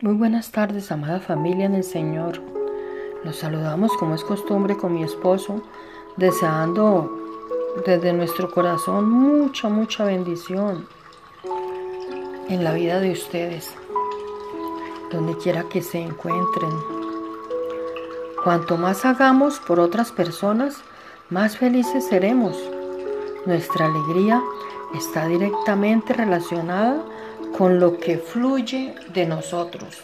Muy buenas tardes, amada familia en el Señor. Nos saludamos como es costumbre con mi esposo, deseando desde nuestro corazón mucha, mucha bendición en la vida de ustedes, donde quiera que se encuentren. Cuanto más hagamos por otras personas, más felices seremos. Nuestra alegría está directamente relacionada con lo que fluye de nosotros.